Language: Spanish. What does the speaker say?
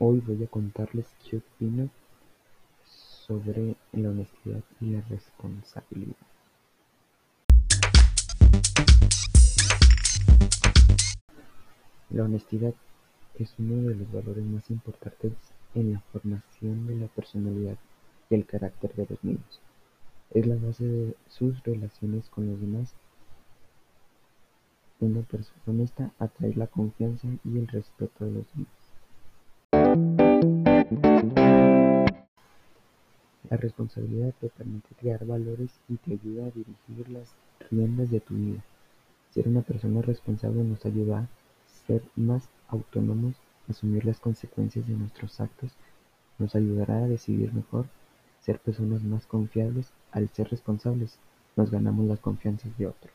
Hoy voy a contarles qué opino sobre la honestidad y la responsabilidad. La honestidad es uno de los valores más importantes en la formación de la personalidad y el carácter de los niños. Es la base de sus relaciones con los demás. Una persona honesta atrae la confianza y el respeto de los demás. La responsabilidad te permite crear valores y te ayuda a dirigir las riendas de tu vida. Ser una persona responsable nos ayuda a ser más autónomos, asumir las consecuencias de nuestros actos, nos ayudará a decidir mejor, ser personas más confiables. Al ser responsables, nos ganamos las confianzas de otros.